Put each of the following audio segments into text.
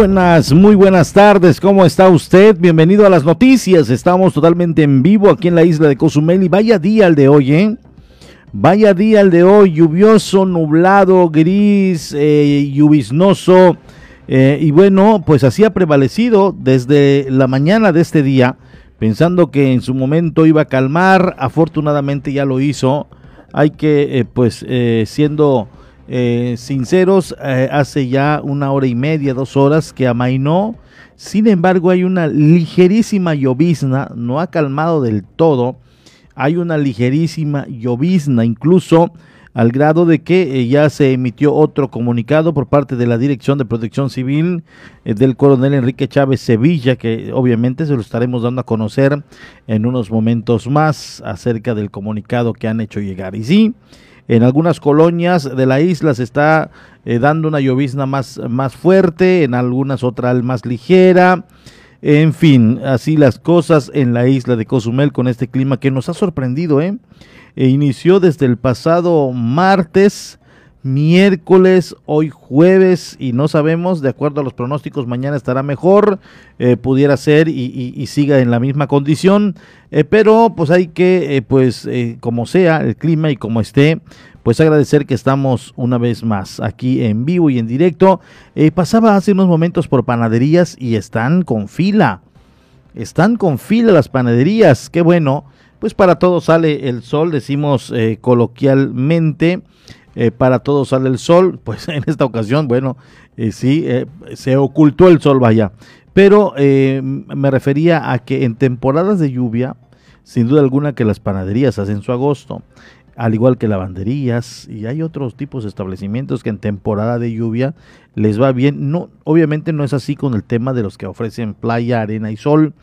Buenas, muy buenas tardes, ¿cómo está usted? Bienvenido a las noticias, estamos totalmente en vivo aquí en la isla de Cozumel y vaya día el de hoy, ¿eh? Vaya día el de hoy, lluvioso, nublado, gris, eh, eh, y bueno, pues así ha prevalecido desde la mañana de este día, pensando que en su momento iba a calmar, afortunadamente ya lo hizo, hay que, eh, pues, siendo eh, sinceros, eh, hace ya una hora y media, dos horas que amainó. Sin embargo, hay una ligerísima llovizna, no ha calmado del todo. Hay una ligerísima llovizna, incluso al grado de que eh, ya se emitió otro comunicado por parte de la Dirección de Protección Civil del coronel Enrique Chávez Sevilla, que obviamente se lo estaremos dando a conocer en unos momentos más acerca del comunicado que han hecho llegar. Y sí, en algunas colonias de la isla se está eh, dando una llovizna más, más fuerte, en algunas otra más ligera. En fin, así las cosas en la isla de Cozumel con este clima que nos ha sorprendido, ¿eh? E inició desde el pasado martes miércoles, hoy jueves y no sabemos, de acuerdo a los pronósticos, mañana estará mejor, eh, pudiera ser y, siga en la misma condición, eh, pero pues hay que, eh, pues como sea el clima y como esté, pues agradecer que estamos una vez más aquí en vivo y en directo. pasaba hace unos momentos por panaderías y están con fila, están con fila las panaderías, qué bueno, pues para todos sale el sol, decimos coloquialmente. Eh, para todos sale el sol, pues en esta ocasión, bueno, eh, sí, eh, se ocultó el sol, vaya. Pero me refería a que en temporadas de lluvia, sin duda alguna que las panaderías hacen su agosto, al igual que lavanderías y hay otros tipos de establecimientos que en temporada de lluvia les va bien. No, obviamente no es así con el tema de los que ofrecen playa, arena y sol.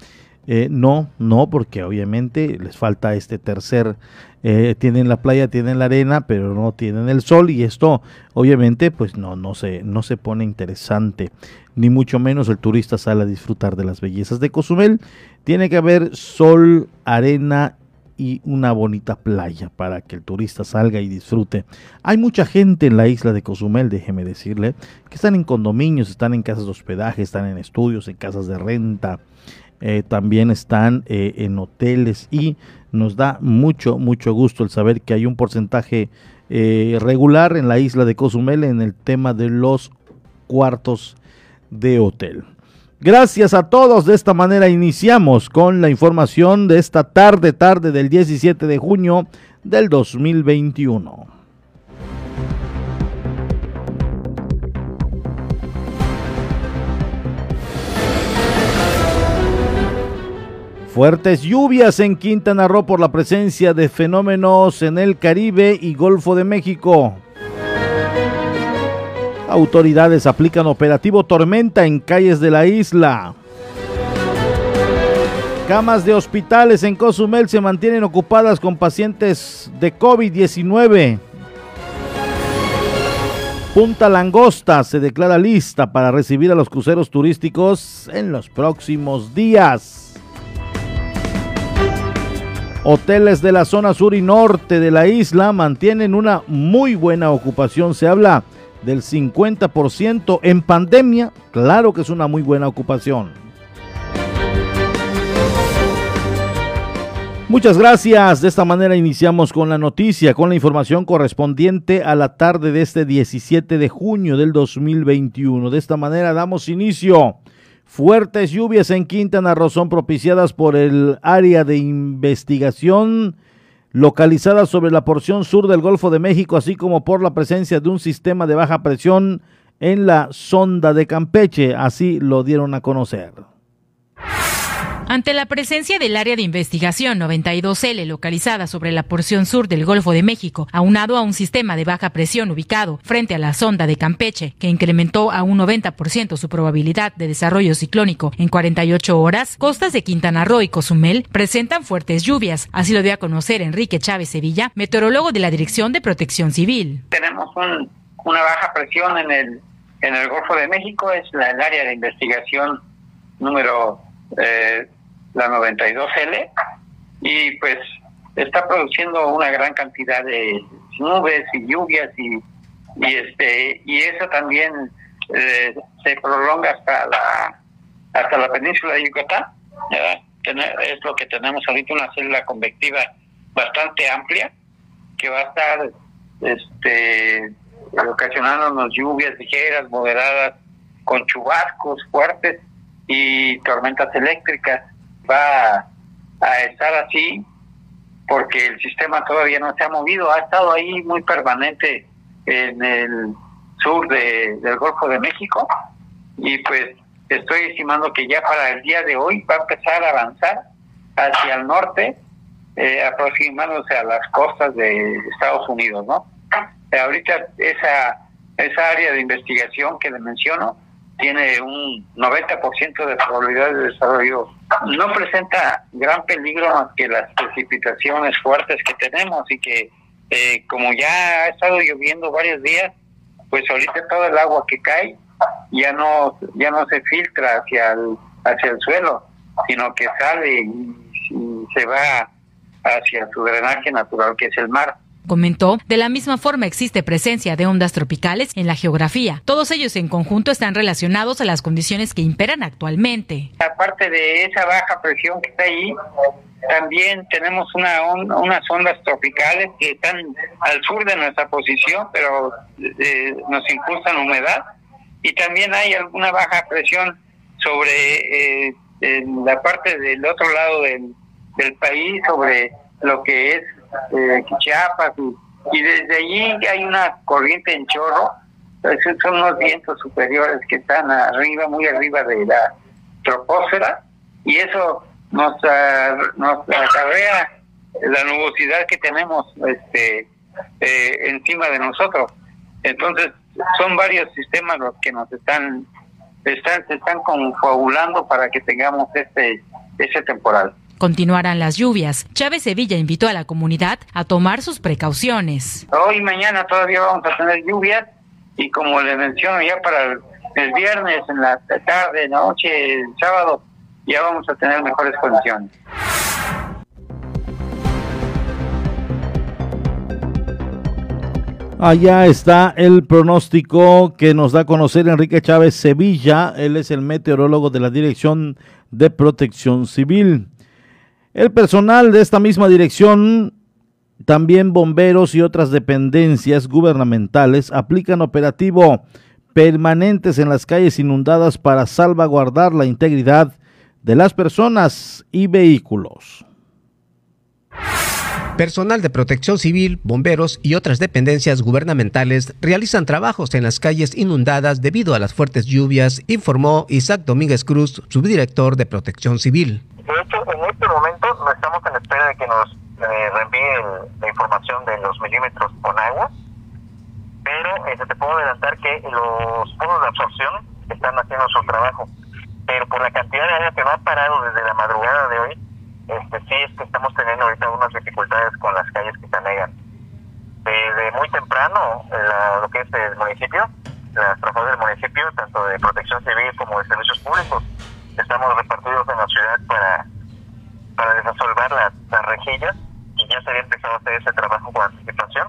No, no, porque obviamente les falta este tercer eh, tienen la playa, tienen la arena, pero no tienen el sol y esto obviamente pues no, no, se, no se pone interesante, ni mucho menos el turista sale a disfrutar de las bellezas de Cozumel. Tiene que haber sol, arena y una bonita playa para que el turista salga y disfrute. Hay mucha gente en la isla de Cozumel, déjeme decirle, que están en condominios, están en casas de hospedaje, están en estudios, en casas de renta, eh, también están eh, en hoteles y nos da mucho, mucho gusto el saber que hay un porcentaje eh, regular en la isla de Cozumel en el tema de los cuartos de hotel. Gracias a todos. De esta manera iniciamos con la información de esta tarde, tarde del 17 de junio del 2021. Fuertes lluvias en Quintana Roo por la presencia de fenómenos en el Caribe y Golfo de México. Autoridades aplican operativo tormenta en calles de la isla. Camas de hospitales en Cozumel se mantienen ocupadas con pacientes de COVID-19. Punta Langosta se declara lista para recibir a los cruceros turísticos en los próximos días. Hoteles de la zona sur y norte de la isla mantienen una muy buena ocupación. Se habla del 50% en pandemia. Claro que es una muy buena ocupación. Muchas gracias. De esta manera iniciamos con la noticia, con la información correspondiente a la tarde de este 17 de junio del 2021. De esta manera damos inicio Fuertes lluvias en Quintana Roo son propiciadas por el área de investigación localizada sobre la porción sur del Golfo de México, así como por la presencia de un sistema de baja presión en la sonda de Campeche, así lo dieron a conocer. Ante la presencia del área de investigación 92L localizada sobre la porción sur del Golfo de México, aunado a un sistema de baja presión ubicado frente a la sonda de Campeche, que incrementó a un 90% su probabilidad de desarrollo ciclónico en 48 horas, costas de Quintana Roo y Cozumel presentan fuertes lluvias. Así lo dio a conocer Enrique Chávez Sevilla, meteorólogo de la Dirección de Protección Civil. Tenemos una baja presión en el, Golfo de México, es la, el área de investigación número eh, la 92L, y pues está produciendo una gran cantidad de nubes y lluvias y, este y eso también eh, se prolonga hasta la hasta la península de Yucatán es lo que tenemos ahorita una célula convectiva bastante amplia que va a estar este ocasionándonos lluvias ligeras moderadas con chubascos fuertes y tormentas eléctricas va a, estar así porque el sistema todavía no se ha movido, ha estado ahí muy permanente en el sur de, del Golfo de México y pues estoy estimando que ya para el día de hoy va a empezar a avanzar hacia el norte, eh, aproximándose a las costas de Estados Unidos, ¿no? ahorita esa, esa área de investigación que le menciono tiene un 90% de probabilidad de desarrollo. No presenta gran peligro más que las precipitaciones fuertes que tenemos y que eh, como ya ha estado lloviendo varios días, pues ahorita todo el agua que cae ya no ya no se filtra hacia el hacia el suelo, sino que sale y se va hacia su drenaje natural que es el mar. Comentó, de la misma forma existe presencia de ondas tropicales en la geografía. Todos ellos en conjunto están relacionados a las condiciones que imperan actualmente. Aparte de esa baja presión que está ahí, también tenemos una unas ondas tropicales que están al sur de nuestra posición, pero eh, nos incrustan humedad. Y también hay alguna baja presión sobre eh, la parte del otro lado del, del país, sobre lo que es eh, Chiapas, y, desde allí hay una corriente en chorro, son unos vientos superiores que están arriba, muy arriba de la troposfera, y eso nos, uh, nos acarrea la nubosidad que tenemos este eh, encima de nosotros. Entonces, son varios sistemas los que nos están, están se están confabulando para que tengamos este ese temporal. Continuarán las lluvias. Chávez Sevilla invitó a la comunidad a tomar sus precauciones. Hoy y mañana todavía vamos a tener lluvias y como le menciono ya para el, viernes, en la tarde, noche, el sábado, ya vamos a tener mejores condiciones. Allá está el pronóstico que nos da a conocer Enrique Chávez Sevilla. Él es el meteorólogo de la Dirección de Protección Civil. El personal de esta misma dirección, también bomberos y otras dependencias gubernamentales, aplican operativo permanentes en las calles inundadas para salvaguardar la integridad de las personas y vehículos. Personal de protección civil, bomberos y otras dependencias gubernamentales realizan trabajos en las calles inundadas debido a las fuertes lluvias, informó Isaac Domínguez Cruz, subdirector de protección civil. En este momento no estamos en espera de que nos eh, reenvíen la información de los milímetros con agua, pero eh, te puedo adelantar que los puntos de absorción están haciendo su trabajo. Pero por la cantidad de agua que no ha parado desde la madrugada de hoy, este, sí es que estamos teniendo ahorita algunas dificultades con las calles que se anegan. Desde muy temprano, lo que es el municipio, las trabajadores del municipio, tanto de protección civil como de servicios públicos, estamos repartidos en la ciudad para, para desasolvar las, las rejillas y ya se había empezado a hacer ese trabajo con anticipación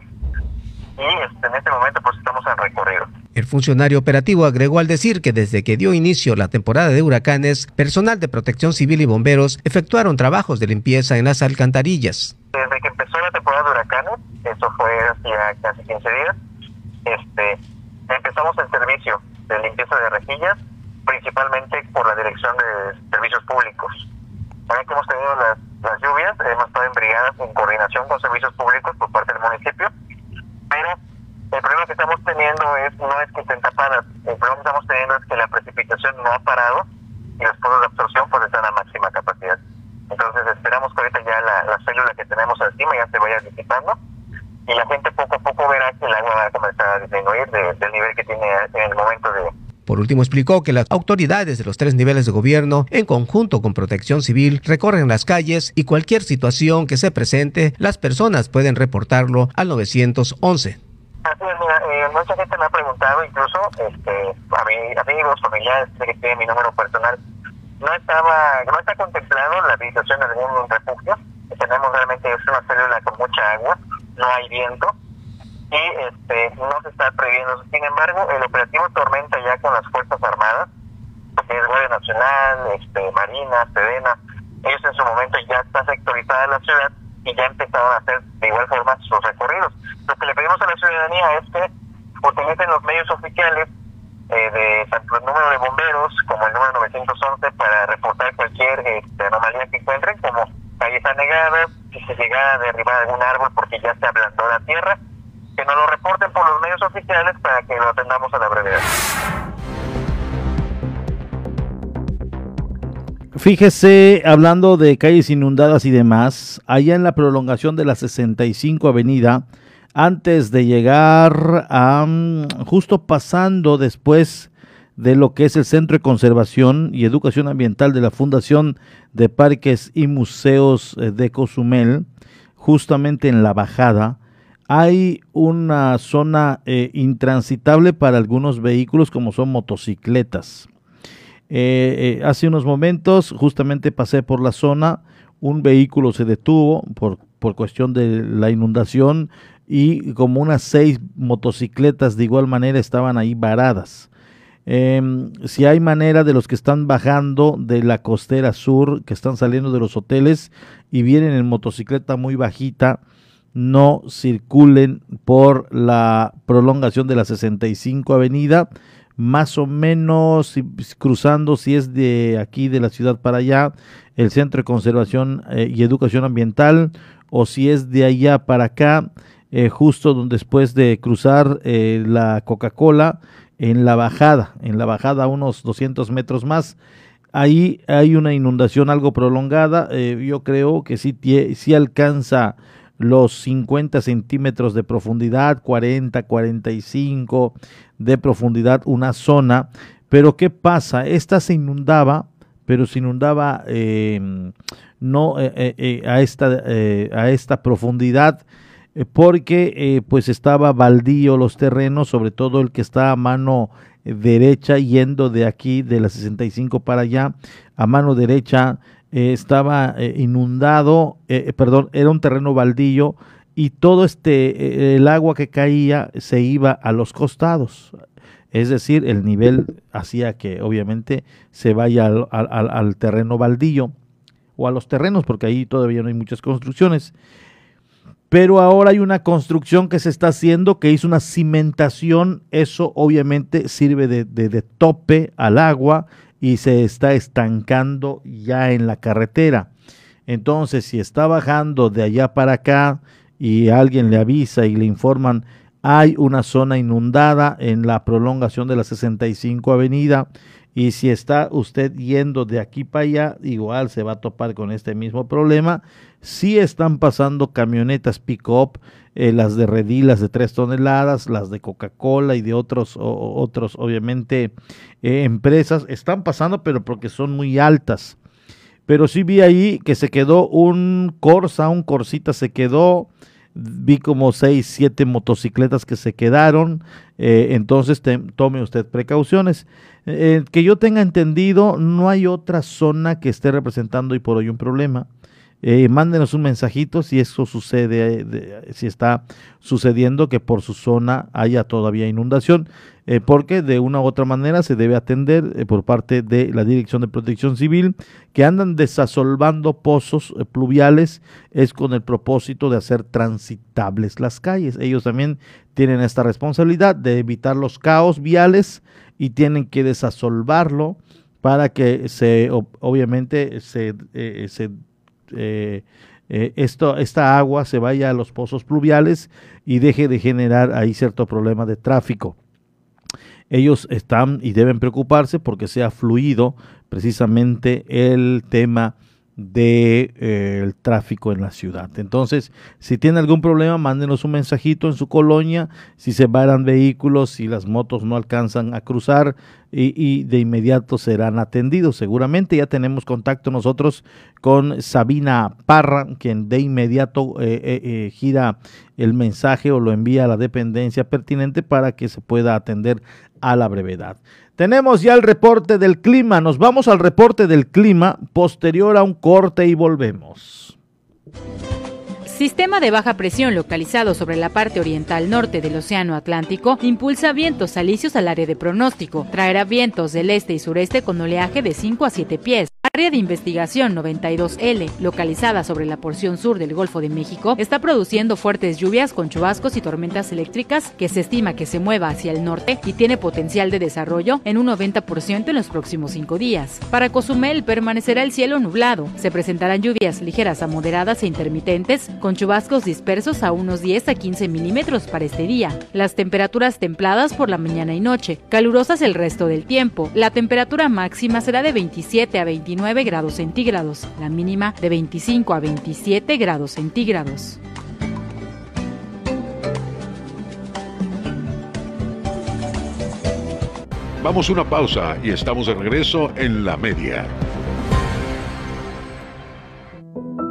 y este, en este momento pues estamos en recorrido. El funcionario operativo agregó al decir que desde que dio inicio la temporada de huracanes, personal de protección civil y bomberos efectuaron trabajos de limpieza en las alcantarillas. Desde que empezó la temporada de huracanes, eso fue hace casi 15 días, este, empezamos el servicio de limpieza de rejillas principalmente por la Dirección de Servicios Públicos. Ahora que hemos tenido las, las lluvias, hemos estado en brigadas en coordinación con servicios públicos por parte del municipio, pero el problema que estamos teniendo es no es que estén tapadas, el problema que estamos teniendo es que la precipitación no ha parado y los puntos de absorción pues están a máxima capacidad. la célula que tenemos encima ya se vaya disipando y la gente poco a poco verá que el agua va a comenzar a disminuir del nivel que tiene en el momento de, por último, explicó que las autoridades de los tres niveles de gobierno, en conjunto con Protección Civil, recorren las calles y cualquier situación que se presente, las personas pueden reportarlo al 911. Así es, mira, eh, mucha gente me ha preguntado, incluso este, a mis amigos, familiares, que tienen mi número personal, no estaba, no está contemplado la visitación de algún refugio. Tenemos realmente es una célula con mucha agua, no hay viento y este, no se está previendo. Sin embargo, el operativo Tormenta ya con las Fuerzas Armadas, que es Guardia Nacional, este, Marina, Sedena, ellos en su momento ya está sectorizada la ciudad y ya empezaron a hacer de igual forma sus recorridos. Lo que le pedimos a la ciudadanía es que utilicen los medios oficiales eh, de tanto el número de bomberos como el número 911 para reportar cualquier este, anomalía que encuentren, como calles anegadas, si se llega a derribar algún árbol porque ya se ablandó la tierra, que nos lo reporten por los medios oficiales para que lo atendamos a la brevedad. Fíjese, hablando de calles inundadas y demás, allá en la prolongación de la 65 Avenida, antes de llegar a mm, justo pasando después de lo que es el Centro de Conservación y Educación Ambiental de la Fundación de Parques y Museos eh, de Cozumel, justamente en la bajada, hay una zona eh, intransitable para algunos vehículos como son motocicletas. Eh, hace unos momentos justamente pasé por la zona, un vehículo se detuvo por, por cuestión de la inundación, y como unas seis motocicletas de igual manera estaban ahí varadas. Em, si hay manera de los que están bajando de la costera sur, que están saliendo de los hoteles y vienen en motocicleta muy bajita, no circulen por la prolongación de la 65 Avenida, más o menos cruzando si es de aquí de la ciudad para allá, el Centro de Conservación eh, y Educación Ambiental, o si es de allá para acá, eh, justo donde después de cruzar eh, la Coca-Cola en la bajada, en la bajada unos 200 metros más. Ahí hay una inundación algo prolongada, yo creo que sí, sí alcanza los 50 centímetros de profundidad, 40, 45 de profundidad, una zona. Pero ¿qué pasa? Esta se inundaba, pero se inundaba no a, esta, a esta profundidad eh, porque eh, pues estaba baldío los terrenos, sobre todo el que está a mano derecha yendo de aquí de la 65 para allá, a mano derecha eh, estaba inundado, perdón, era un terreno baldío y todo este, el agua que caía se iba a los costados. Es decir, el nivel hacía que obviamente se vaya al, al terreno baldío o a los terrenos, porque ahí todavía no hay muchas construcciones pero ahora hay una construcción que se está haciendo que hizo una cimentación, eso obviamente sirve de, tope al agua y se está estancando ya en la carretera. Entonces, si está bajando de allá para acá y alguien le avisa y le informan, hay una zona inundada en la prolongación de la 65 Avenida y si está usted yendo de aquí para allá, igual se va a topar con este mismo problema. Si están pasando camionetas pick-up, eh, las de redilas de 3 toneladas, las de Coca-Cola y de otros, otros obviamente, eh, empresas. Están pasando, pero porque son muy altas. Pero sí vi ahí que se quedó un Corsa, un Corsita se quedó vi como seis, siete motocicletas que se quedaron, eh, entonces tome usted precauciones. Eh, que yo tenga entendido, no hay otra zona que esté representando hoy por hoy un problema. Eh, mándenos un mensajito si eso sucede, si está sucediendo que por su zona haya todavía inundación, eh, porque de una u otra manera se debe atender eh, por parte de la Dirección de Protección Civil que andan desasolvando pozos pluviales, es con el propósito de hacer transitables las calles. Ellos también tienen esta responsabilidad de evitar los caos viales y tienen que desasolvarlo para que se obviamente se, eh, eh, esto, esta agua se vaya a los pozos pluviales y deje de generar ahí cierto problema de tráfico. Ellos están y deben preocuparse porque sea fluido precisamente el tema del de, eh, tráfico en la ciudad. Entonces, si tiene algún problema, mándenos un mensajito en su colonia, si se varan vehículos, si las motos no alcanzan a cruzar y, y de inmediato serán atendidos. Seguramente ya tenemos contacto nosotros con Sabina Parra, quien de inmediato eh, eh, eh, gira el mensaje o lo envía a la dependencia pertinente para que se pueda atender a la brevedad. Tenemos ya el reporte del clima. Nos vamos al reporte del clima posterior a un corte y volvemos. Sistema de baja presión localizado sobre la parte oriental norte del Océano Atlántico impulsa vientos alisios al área de pronóstico. Traerá vientos del este y sureste con oleaje de 5 a 7 pies. Área de investigación 92L, localizada sobre la porción sur del Golfo de México, está produciendo fuertes lluvias con chubascos y tormentas eléctricas que se estima que se mueva hacia el norte y tiene potencial de desarrollo en un 90% en los próximos cinco días. Para Cozumel permanecerá el cielo nublado. Se presentarán lluvias ligeras a moderadas e intermitentes con chubascos dispersos a unos 10 a 15 milímetros para este día. Las temperaturas templadas por la mañana y noche, calurosas el resto del tiempo. La temperatura máxima será de 27 a 29 grados centígrados, la mínima de 25 a 27 grados centígrados. Vamos a una pausa y estamos de regreso en la media.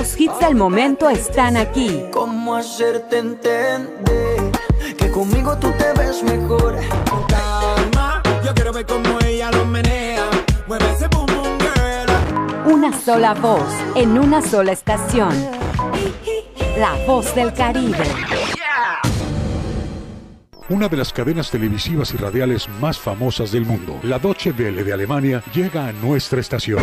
Los hits del momento están aquí. ¿Cómo hacerte entender que conmigo tú te ves mejor? Calma, yo quiero ver cómo ella lo menea. Mueve ese boom boom girl. Una sola voz en una sola estación. La voz del Caribe. Una de las cadenas televisivas y radiales más famosas del mundo, la Deutsche Welle de Alemania, llega a nuestra estación.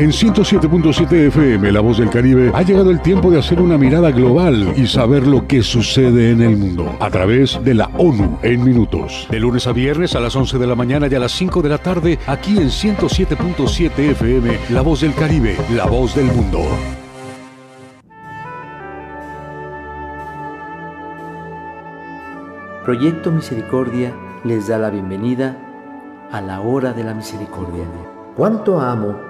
En 107.7 FM, La Voz del Caribe, ha llegado el tiempo de hacer una mirada global y saber lo que sucede en el mundo a través de la ONU en minutos. De lunes a viernes a las 11 de la mañana y a las 5 de la tarde, aquí en 107.7 FM, La Voz del Caribe, La Voz del Mundo. Proyecto Misericordia les da la bienvenida a la hora de la misericordia. ¿Cuánto amo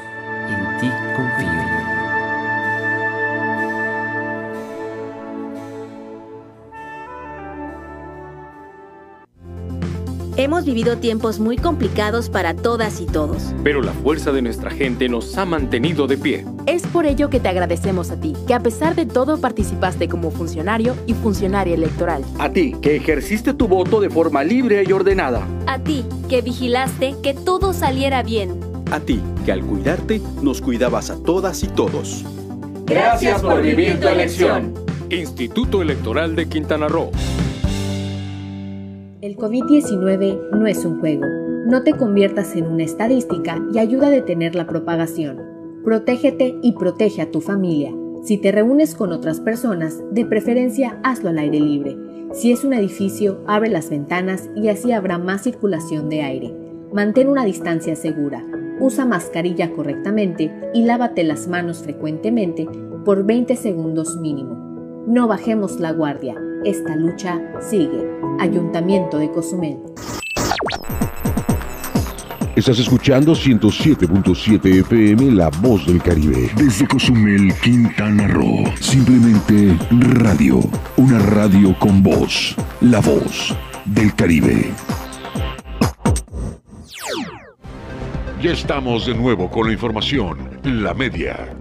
en ti confío. Hemos vivido tiempos muy complicados para todas y todos. Pero la fuerza de nuestra gente nos ha mantenido de pie. Es por ello que te agradecemos a ti, que a pesar de todo participaste como funcionario y funcionaria electoral. A ti, que ejerciste tu voto de forma libre y ordenada. A ti, que vigilaste que todo saliera bien. A ti, que al cuidarte nos cuidabas a todas y todos. Gracias por vivir tu elección. Instituto Electoral de Quintana Roo. El COVID-19 no es un juego. No te conviertas en una estadística y ayuda a detener la propagación. Protégete y protege a tu familia. Si te reúnes con otras personas, de preferencia hazlo al aire libre. Si es un edificio, abre las ventanas y así habrá más circulación de aire. Mantén una distancia segura. Usa mascarilla correctamente y lávate las manos frecuentemente por 20 segundos mínimo. No bajemos la guardia. Esta lucha sigue. Ayuntamiento de Cozumel. Estás escuchando 107.7 FM La Voz del Caribe. Desde Cozumel, Quintana Roo. Simplemente radio. Una radio con voz. La Voz del Caribe. Ya estamos de nuevo con la información. La media.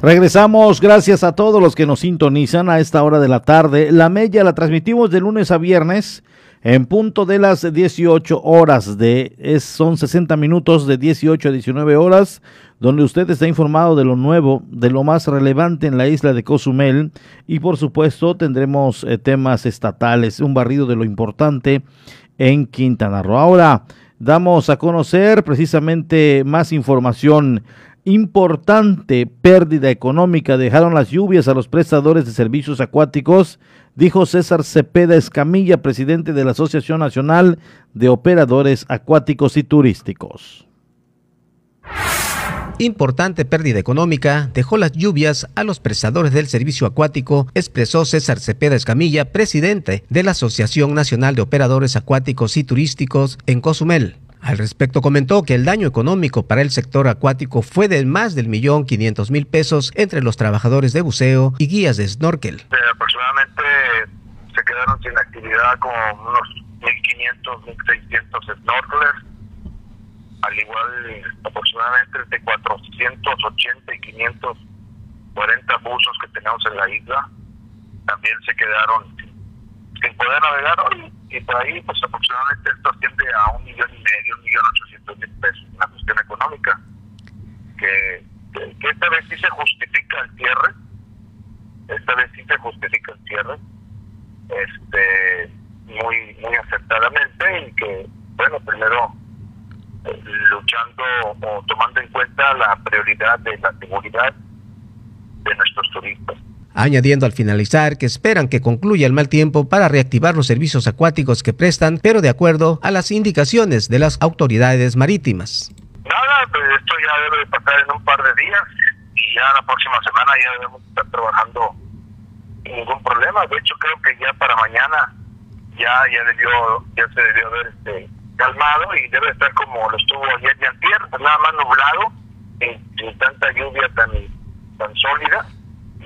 Regresamos, gracias a todos los que nos sintonizan a esta hora de la tarde. La Media la transmitimos de lunes a viernes en punto de las 18 horas. De, es, son 60 minutos de 18 a 19 horas, donde usted está informado de lo nuevo, de lo más relevante en la isla de Cozumel. Y por supuesto tendremos eh, temas estatales, un barrido de lo importante en Quintana Roo. Ahora damos a conocer precisamente más información importante pérdida económica dejaron las lluvias a los prestadores de servicios acuáticos, dijo César Cepeda Escamilla, presidente de la Asociación Nacional de Operadores Acuáticos y Turísticos. Importante pérdida económica dejó las lluvias a los prestadores del servicio acuático, expresó César Cepeda Escamilla, presidente de la Asociación Nacional de Operadores Acuáticos y Turísticos en Cozumel. Al respecto comentó que el daño económico para el sector acuático fue de más del millón quinientos mil pesos entre los trabajadores de buceo y guías de snorkel. Eh, aproximadamente se quedaron sin actividad como unos 1.500, 1.600 snorkelers, al igual aproximadamente entre 480 y 540 buzos que tenemos en la isla, también se quedaron sin poder navegar hoy y por ahí pues aproximadamente esto asciende a un millón y medio, un millón ochocientos mil pesos, una cuestión económica, que, que, esta vez sí se justifica el cierre, esta vez sí se justifica el cierre, este muy muy acertadamente y que bueno primero eh, luchando o tomando en cuenta la prioridad de la seguridad de nuestros turistas añadiendo al finalizar que esperan que concluya el mal tiempo para reactivar los servicios acuáticos que prestan, pero de acuerdo a las indicaciones de las autoridades marítimas. Nada, pues esto ya debe pasar en un par de días y ya la próxima semana ya debemos estar trabajando sin ningún problema. De hecho, creo que ya para mañana ya ya debió ya se debió haber este, calmado y debe estar como lo estuvo ayer y antier, nada más nublado, sin, sin tanta lluvia tan, tan sólida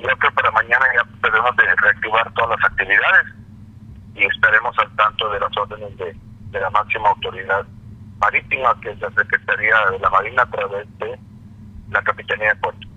yo creo para mañana ya debemos de reactivar todas las actividades y estaremos al tanto de las órdenes de, de la máxima autoridad marítima, que es la Secretaría de la Marina a través de la Capitanía de Puerto.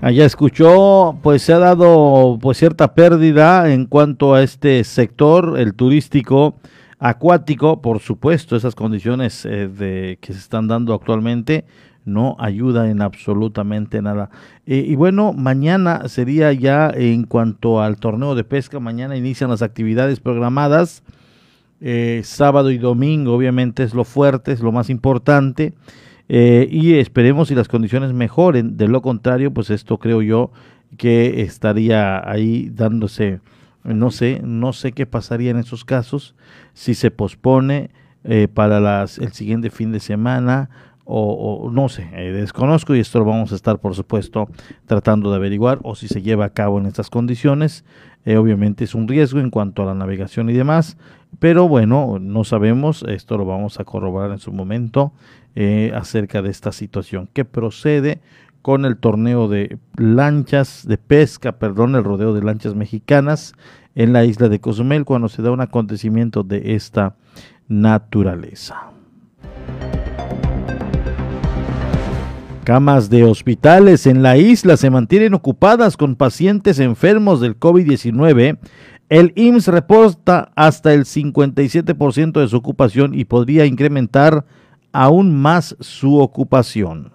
Allá escuchó, pues se ha dado pues cierta pérdida en cuanto a este sector, el turístico acuático, por supuesto, esas condiciones eh, de que se están dando actualmente no ayuda en absolutamente nada. Eh, y bueno, mañana sería ya en cuanto al torneo de pesca, mañana inician las actividades programadas. Eh, sábado y domingo obviamente es lo fuerte, es lo más importante. Eh, y esperemos si las condiciones mejoren. De lo contrario, pues esto creo yo que estaría ahí dándose, no sé, no sé qué pasaría en esos casos si se pospone para las, el siguiente fin de semana o, no sé, eh, desconozco y esto lo vamos a estar por supuesto tratando de averiguar o si se lleva a cabo en estas condiciones. Eh, obviamente es un riesgo en cuanto a la navegación y demás, pero bueno, no sabemos, esto lo vamos a corroborar en su momento eh, acerca de esta situación que procede con el torneo de lanchas de pesca, perdón, el rodeo de lanchas mexicanas en la isla de Cozumel cuando se da un acontecimiento de esta naturaleza. Camas de hospitales en la isla se mantienen ocupadas con pacientes enfermos del COVID-19. El IMSS reporta hasta el 57% de su ocupación y podría incrementar aún más su ocupación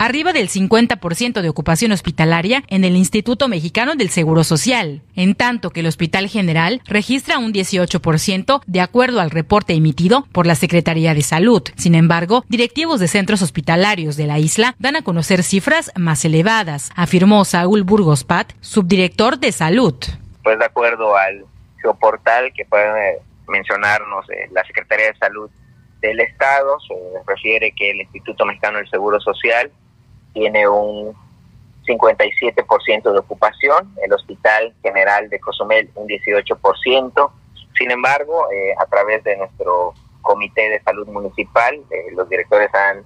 arriba del 50% de ocupación hospitalaria en el Instituto Mexicano del Seguro Social, en tanto que el Hospital General registra un 18% de acuerdo al reporte emitido por la Secretaría de Salud. Sin embargo, directivos de centros hospitalarios de la isla dan a conocer cifras más elevadas, afirmó Saúl Burgos Pat, subdirector de Salud. Pues de acuerdo al geoportal que puede mencionarnos eh, la Secretaría de Salud del Estado se refiere que el Instituto Mexicano del Seguro Social tiene un 57% de ocupación, el Hospital General de Cozumel un 18%. Sin embargo, eh, a través de nuestro Comité de Salud Municipal, eh, los directores han,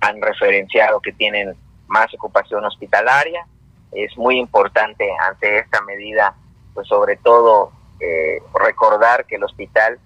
han referenciado que tienen más ocupación hospitalaria. Es muy importante ante esta medida, pues sobre todo eh, recordar que el hospital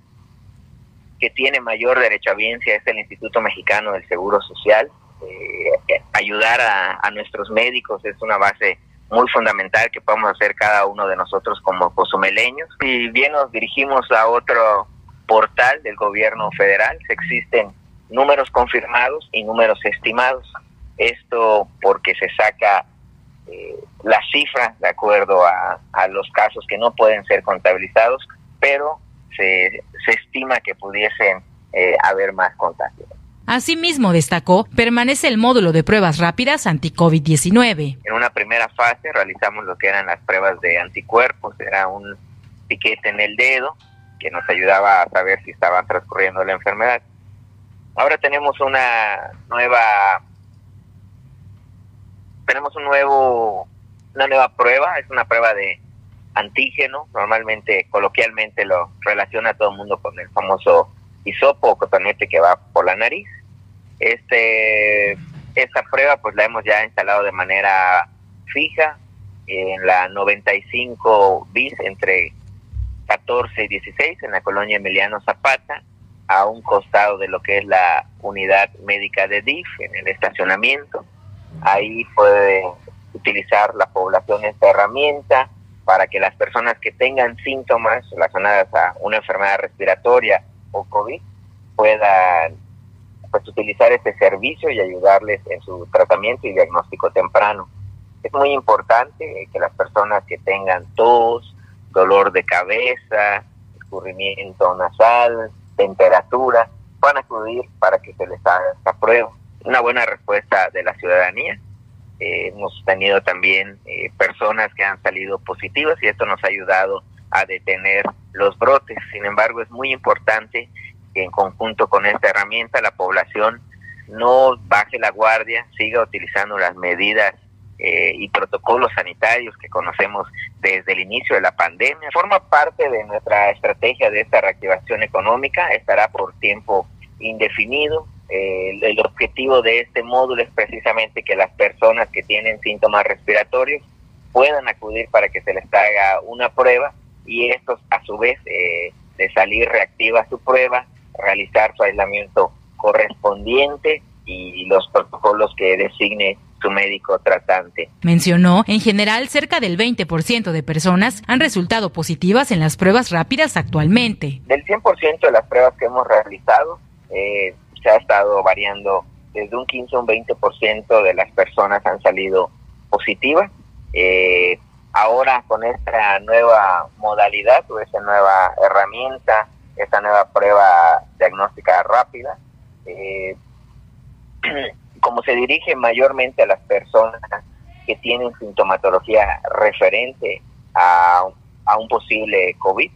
que tiene mayor derechohabiencia es el Instituto Mexicano del Seguro Social. Eh, ayudar a, nuestros médicos es una base muy fundamental que podemos hacer cada uno de nosotros como cozumeleños. Y bien nos dirigimos a otro portal del gobierno federal, existen números confirmados y números estimados. Esto porque se saca eh, la cifra de acuerdo a, a, los casos que no pueden ser contabilizados, pero se, se estima que pudiesen eh, haber más contagios. Asimismo, destacó, permanece el módulo de pruebas rápidas anti-COVID-19. En una primera fase realizamos lo que eran las pruebas de anticuerpos, era un piquete en el dedo que nos ayudaba a saber si estaba transcurriendo la enfermedad. Ahora tenemos una nueva tenemos un nuevo una nueva prueba, es una prueba de antígeno, normalmente coloquialmente lo relaciona todo el mundo con el famoso hisopo o cotonete que va por la nariz. Este esta prueba pues la hemos ya instalado de manera fija en la 95 bis entre 14 y 16 en la colonia Emiliano Zapata, a un costado de lo que es la unidad médica de DIF, en el estacionamiento. Ahí puede utilizar la población esta herramienta para que las personas que tengan síntomas relacionadas a una enfermedad respiratoria o COVID puedan pues, utilizar este servicio y ayudarles en su tratamiento y diagnóstico temprano. Es muy importante que las personas que tengan tos, dolor de cabeza, escurrimiento nasal, temperatura, a acudir para que se les haga esta prueba. Una buena respuesta de la ciudadanía. Eh, hemos tenido también eh, personas que han salido positivas y esto nos ha ayudado a detener los brotes. Sin embargo, es muy importante que en conjunto con esta herramienta la población no baje la guardia, siga utilizando las medidas eh, y protocolos sanitarios que conocemos desde el inicio de la pandemia. Forma parte de nuestra estrategia de esta reactivación económica, estará por tiempo indefinido. Eh, el objetivo de este módulo es precisamente que las personas que tienen síntomas respiratorios puedan acudir para que se les haga una prueba y estos a su vez eh, de salir reactiva su prueba, realizar su aislamiento correspondiente y los protocolos que designe su médico tratante. Mencionó, en general, cerca del 20% de personas han resultado positivas en las pruebas rápidas actualmente. Del 100% de las pruebas que hemos realizado, eh, se ha estado variando desde un 15 a un 20% de las personas han salido positivas. Eh, ahora con esta nueva modalidad o esta nueva herramienta, esta nueva prueba diagnóstica rápida, eh, como se dirige mayormente a las personas que tienen sintomatología referente a, a un posible COVID,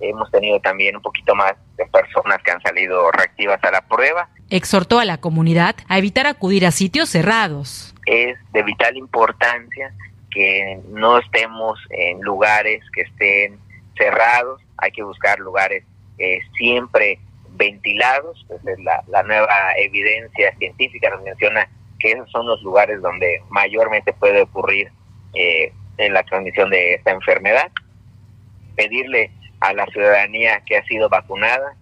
hemos tenido también un poquito más de personas que han salido reactivas a la prueba. Exhortó a la comunidad a evitar acudir a sitios cerrados. Es de vital importancia que no estemos en lugares que estén cerrados, hay que buscar lugares eh, siempre ventilados, la, la nueva evidencia científica nos menciona que esos son los lugares donde mayormente puede ocurrir eh, en la transmisión de esta enfermedad. Pedirle a la ciudadanía que ha sido vacunada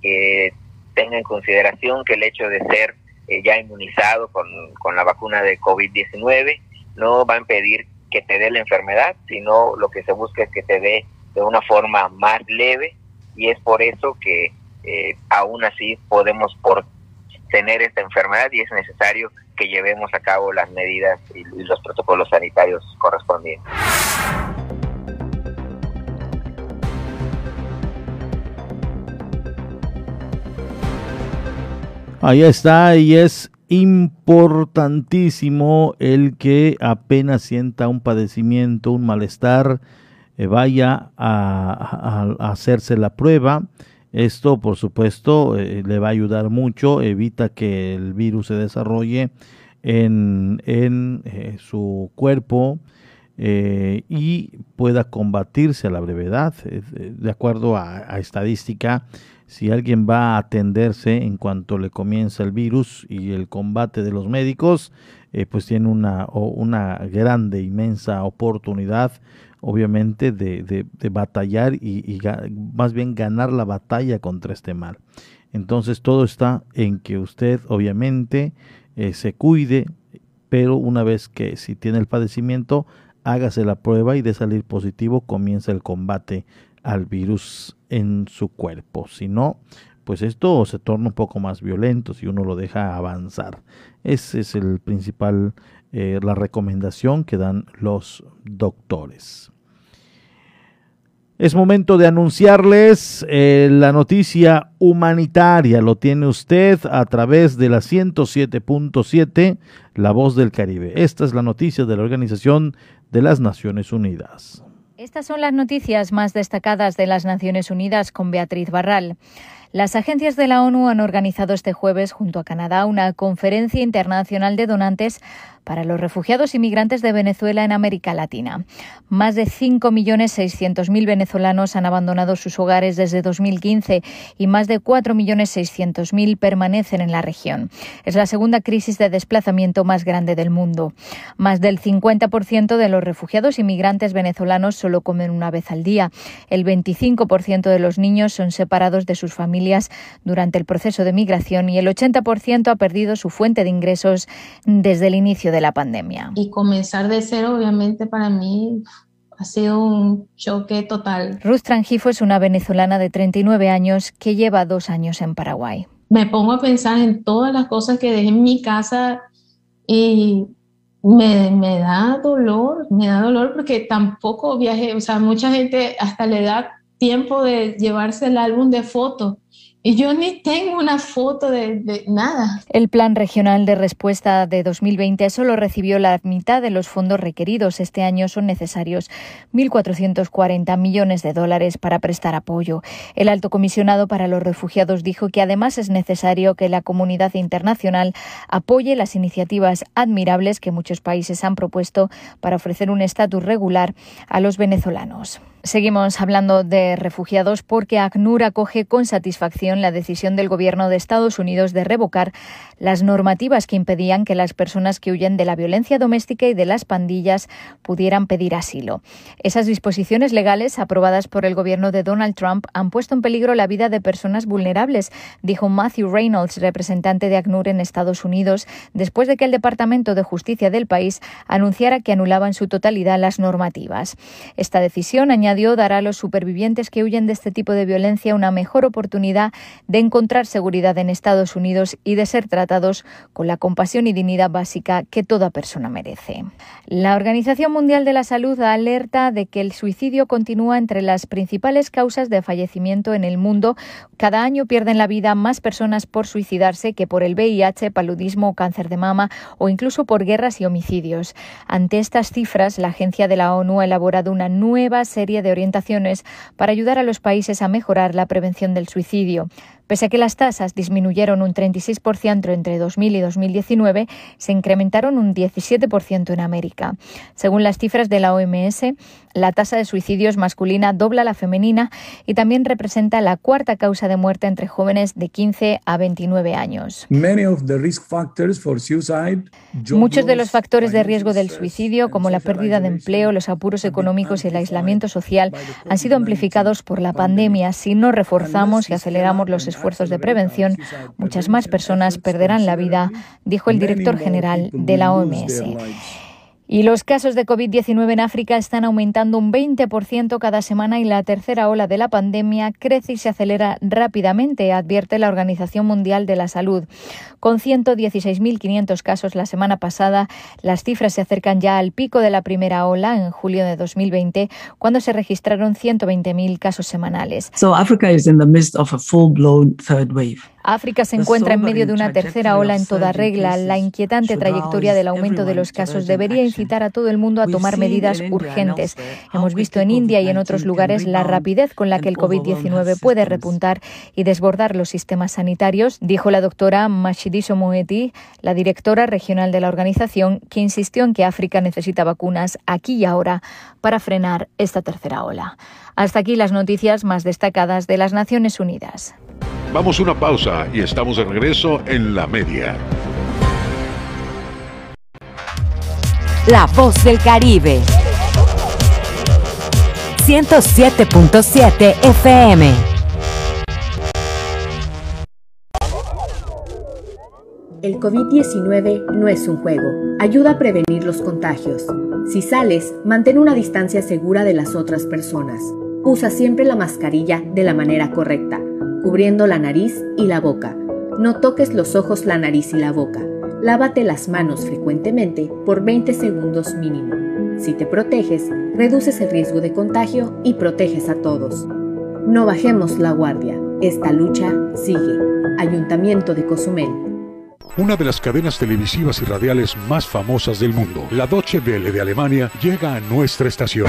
que tenga en consideración que el hecho de ser eh, ya inmunizado con, con la vacuna de COVID-19 no va a impedir que te dé la enfermedad, sino lo que se busca es que te dé de una forma más leve y es por eso que eh, aún así podemos por tener esta enfermedad y es necesario que llevemos a cabo las medidas y, y los protocolos sanitarios correspondientes. Ahí está, y es importantísimo el que apenas sienta un padecimiento, un malestar, eh, vaya a, hacerse la prueba Esto, por supuesto, eh, le va a ayudar mucho, evita que el virus se desarrolle en, en eh, su cuerpo y pueda combatirse a la brevedad. De acuerdo a, estadística, si alguien va a atenderse en cuanto le comienza el virus y el combate de los médicos, pues tiene una, una grande, inmensa oportunidad obviamente de, de, batallar y, más bien ganar la batalla contra este mal. Entonces todo está en que usted obviamente eh, se cuide, pero una vez que si tiene el padecimiento, hágase la prueba y de salir positivo comienza el combate al virus en su cuerpo. Si no, pues esto se torna un poco más violento si uno lo deja avanzar. Ese es el principal eh, la recomendación que dan los doctores. Es momento de anunciarles eh, la noticia humanitaria. Lo tiene usted a través de la 107.7, La Voz del Caribe. Esta es la noticia de la Organización de las Naciones Unidas. Estas son las noticias más destacadas de las Naciones Unidas con Beatriz Barral. Las agencias de la ONU han organizado este jueves junto a Canadá una conferencia internacional de donantes para los refugiados y migrantes de Venezuela en América Latina. Más de 5.600.000 venezolanos han abandonado sus hogares desde 2015 y más de 4.600.000 permanecen en la región. Es la segunda crisis de desplazamiento más grande del mundo. Más del 50% de los refugiados y migrantes venezolanos solo comen una vez al día. El 25% de los niños son separados de sus familias durante el proceso de migración y el 80% ha perdido su fuente de ingresos desde el inicio de la pandemia. Y comenzar de cero, obviamente, para mí ha sido un choque total. Ruth Trangifo es una venezolana de 39 años que lleva dos años en Paraguay. Me pongo a pensar en todas las cosas que dejé en mi casa y me, me, da dolor, me da dolor porque tampoco viajé, o sea, mucha gente hasta le da tiempo de llevarse el álbum de fotos y yo ni tengo una foto de, nada. El Plan Regional de Respuesta de 2020 solo recibió la mitad de los fondos requeridos. Este año son necesarios 1.440 millones de dólares para prestar apoyo. El alto comisionado para los refugiados dijo que además es necesario que la comunidad internacional apoye las iniciativas admirables que muchos países han propuesto para ofrecer un estatus regular a los venezolanos. Seguimos hablando de refugiados porque ACNUR acoge con satisfacción la decisión del Gobierno de Estados Unidos de revocar las normativas que impedían que las personas que huyen de la violencia doméstica y de las pandillas pudieran pedir asilo. Esas disposiciones legales aprobadas por el Gobierno de Donald Trump han puesto en peligro la vida de personas vulnerables, dijo Matthew Reynolds, representante de ACNUR en Estados Unidos, después de que el Departamento de Justicia del país anunciara que anulaba en su totalidad las normativas. Esta decisión añade dará a los supervivientes que huyen de este tipo de violencia una mejor oportunidad de encontrar seguridad en Estados Unidos y de ser tratados con la compasión y dignidad básica que toda persona merece. La Organización Mundial de la Salud alerta de que el suicidio continúa entre las principales causas de fallecimiento en el mundo. Cada año pierden la vida más personas por suicidarse que por el VIH, paludismo, cáncer de mama o incluso por guerras y homicidios. Ante estas cifras, la Agencia de la ONU ha elaborado una nueva serie orientaciones para ayudar a los países a mejorar la prevención del suicidio. Pese a que las tasas disminuyeron un 36% entre 2000 y 2019, se incrementaron un 17% en América. Según las cifras de la OMS, la tasa de suicidios masculina dobla la femenina y también representa la cuarta causa de muerte entre jóvenes de 15 a 29 años. Muchos de los factores de riesgo del suicidio, como la pérdida de empleo, los apuros económicos y el aislamiento social, han sido amplificados por la pandemia. Si no reforzamos y aceleramos los esfuerzos, esfuerzos de prevención, muchas más personas perderán la vida, dijo el director general de la OMS. Y los casos de COVID-19 en África están aumentando un 20% cada semana y la tercera ola de la pandemia crece y se acelera rápidamente, advierte la Organización Mundial de la Salud. Con 116.500 casos la semana pasada, las cifras se acercan ya al pico de la primera ola en julio de 2020, cuando se registraron 120.000 casos semanales. So Africa is in the midst of a full-blown third wave. África se encuentra en medio de una tercera ola en toda regla. La inquietante trayectoria del aumento de los casos debería incitar a todo el mundo a tomar medidas urgentes. Hemos visto en India y en otros lugares la rapidez con la que el COVID-19 puede repuntar y desbordar los sistemas sanitarios, dijo la doctora Mashidiso Moeti, la directora regional de la organización, que insistió en que África necesita vacunas aquí y ahora para frenar esta tercera ola. Hasta aquí las noticias más destacadas de las Naciones Unidas. Vamos a una pausa y estamos de regreso en la media. La voz del Caribe. 107.7 FM. El COVID-19 no es un juego. Ayuda a prevenir los contagios. Si sales, mantén una distancia segura de las otras personas. Usa siempre la mascarilla de la manera correcta cubriendo la nariz y la boca. No toques los ojos, la nariz y la boca. Lávate las manos frecuentemente por 20 segundos mínimo. Si te proteges, reduces el riesgo de contagio y proteges a todos. No bajemos la guardia. Esta lucha sigue. Ayuntamiento de Cozumel. Una de las cadenas televisivas y radiales más famosas del mundo, la Deutsche Welle de Alemania, llega a nuestra estación.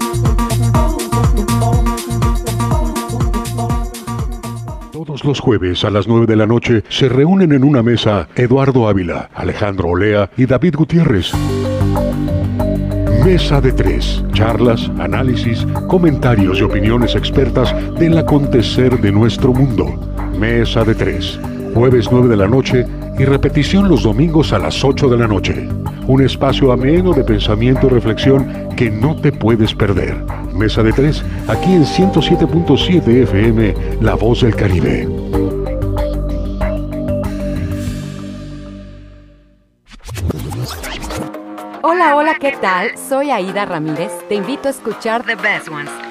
Todos los jueves a las 9 de la noche se reúnen en una mesa Eduardo Ávila, Alejandro Olea y David Gutiérrez. Mesa de tres. Charlas, análisis, comentarios y opiniones expertas del acontecer de nuestro mundo. Mesa de tres. Jueves 9 de la noche y repetición los domingos a las 8 de la noche. Un espacio ameno de pensamiento y reflexión que no te puedes perder. Mesa de tres, aquí en 107.7 FM, La Voz del Caribe. Hola, hola, ¿qué tal? Soy Aida Ramírez. Te invito a escuchar The Best Ones.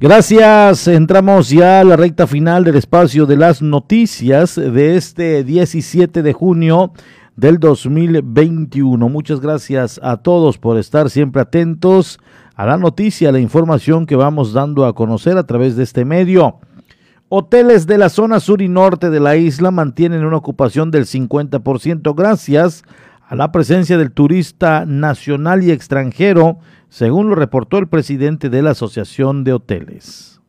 Gracias, entramos ya a la recta final del espacio de las noticias de este 17 de junio del 2021. Muchas gracias a todos por estar siempre atentos a la noticia, a la información que vamos dando a conocer a través de este medio. Hoteles de la zona sur y norte de la isla mantienen una ocupación del 50% gracias a la presencia del turista nacional y extranjero según lo reportó el presidente de la Asociación de Hoteles.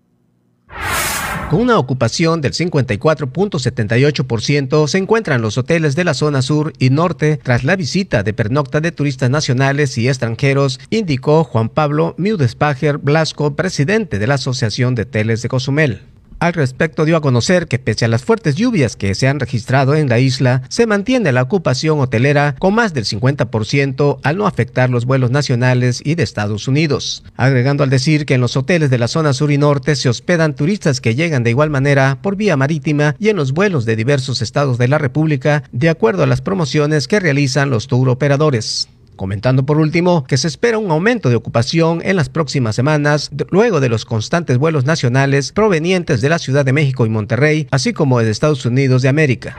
Con una ocupación del 54.78% se encuentran los hoteles de la zona sur y norte tras la visita de pernocta de turistas nacionales y extranjeros, indicó Juan Pablo Miudespager Blasco, presidente de la Asociación de Hoteles de Cozumel. Al respecto dio a conocer que pese a las fuertes lluvias que se han registrado en la isla, se mantiene la ocupación hotelera con más del 50% al no afectar los vuelos nacionales y de Estados Unidos. Agregando al decir que en los hoteles de la zona sur y norte se hospedan turistas que llegan de igual manera por vía marítima y en los vuelos de diversos estados de la República, de acuerdo a las promociones que realizan los tour operadores. Comentando por último que se espera un aumento de ocupación en las próximas semanas luego de los constantes vuelos nacionales provenientes de la Ciudad de México y Monterrey, así como de Estados Unidos de América.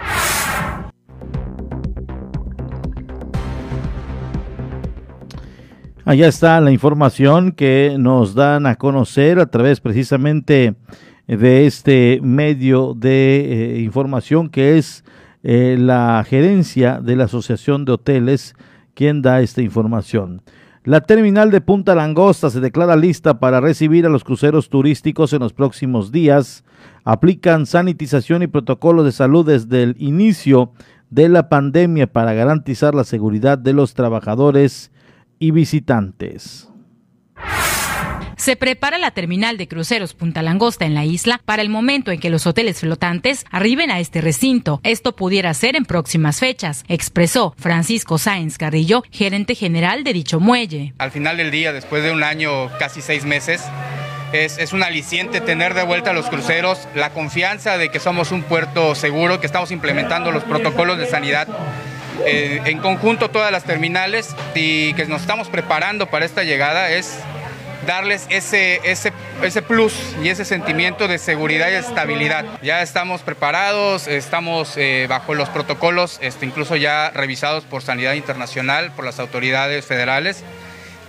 Allá está la información que nos dan a conocer a través precisamente de este medio de eh, información que es eh, la gerencia de la Asociación de Hoteles quien da esta información. La terminal de Punta Langosta se declara lista para recibir a los cruceros turísticos en los próximos días. Aplican sanitización y protocolos de salud desde el inicio de la pandemia para garantizar la seguridad de los trabajadores y visitantes. Se prepara la terminal de cruceros Punta Langosta en la isla para el momento en que los hoteles flotantes arriben a este recinto. Esto pudiera ser en próximas fechas, expresó Francisco Sáenz Carrillo, gerente general de dicho muelle. Al final del día, después de un año, casi seis meses, es, un aliciente tener de vuelta a los cruceros, la confianza de que somos un puerto seguro, que estamos implementando los protocolos de sanidad eh, en conjunto todas las terminales y que nos estamos preparando para esta llegada es darles ese, ese, ese plus y ese sentimiento de seguridad y estabilidad. Ya estamos preparados, estamos eh, bajo los protocolos, este, incluso ya revisados por Sanidad Internacional, por las autoridades federales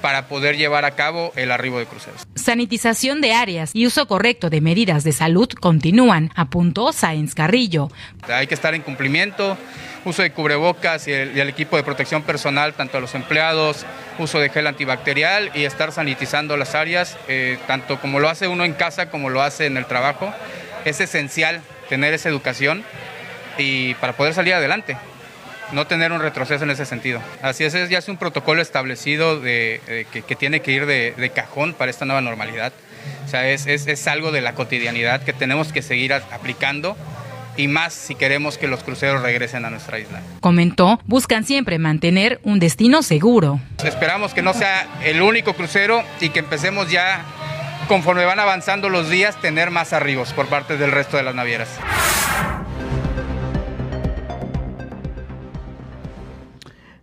para poder llevar a cabo el arribo de cruceros. Sanitización de áreas y uso correcto de medidas de salud continúan, apuntó Sáenz Carrillo. Hay que estar en cumplimiento, uso de cubrebocas y el, y el, equipo de protección personal, tanto a los empleados, uso de gel antibacterial y estar sanitizando las áreas, eh, tanto como lo hace uno en casa como lo hace en el trabajo. Es esencial tener esa educación y para poder salir adelante no tener un retroceso en ese sentido. Así es, ya es un protocolo establecido de, de que, que, tiene que ir de, de, cajón para esta nueva normalidad. O sea, es, es, es, algo de la cotidianidad que tenemos que seguir aplicando y más si queremos que los cruceros regresen a nuestra isla. Comentó, buscan siempre mantener un destino seguro. Esperamos que no sea el único crucero y que empecemos ya, conforme van avanzando los días, tener más arribos por parte del resto de las navieras.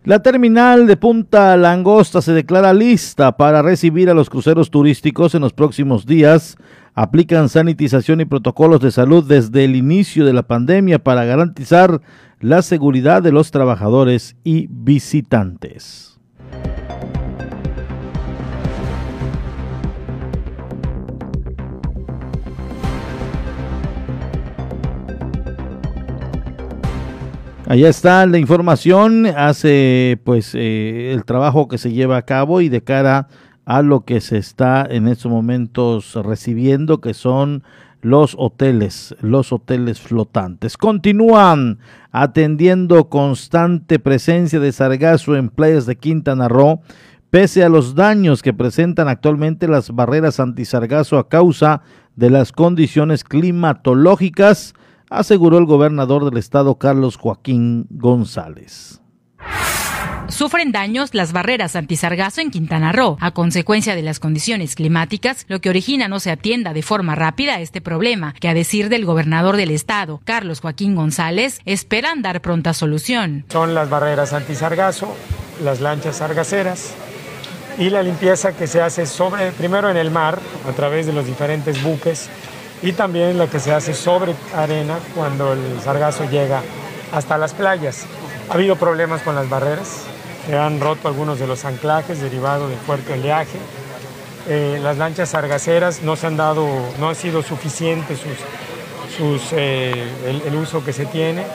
La terminal de Punta Langosta se declara lista para recibir a los cruceros turísticos en los próximos días. Aplican sanitización y protocolos de salud desde el inicio de la pandemia para garantizar la seguridad de los trabajadores y visitantes. Allá está la información, hace pues eh, el trabajo que se lleva a cabo y de cara a lo que se está en estos momentos recibiendo, que son los hoteles, los hoteles flotantes. Continúan atendiendo constante presencia de sargazo en playas de Quintana Roo, pese a los daños que presentan actualmente las barreras antisargazo a causa de las condiciones climatológicas aseguró el gobernador del estado Carlos Joaquín González. Sufren daños las barreras antisargazo en Quintana Roo a consecuencia de las condiciones climáticas, lo que origina no se atienda de forma rápida a este problema, que a decir del gobernador del estado, Carlos Joaquín González, esperan dar pronta solución. Son las barreras antisargazo, las lanchas sargaceras y la limpieza que se hace sobre primero en el mar a través de los diferentes buques y también la que se hace sobre arena cuando el sargazo llega hasta las playas. Ha habido problemas con las barreras, se han roto algunos de los anclajes derivados del fuerte oleaje. Eh, las lanchas sargaceras no se han dado, no ha sido suficiente sus, sus, eh, el, el, uso que se tiene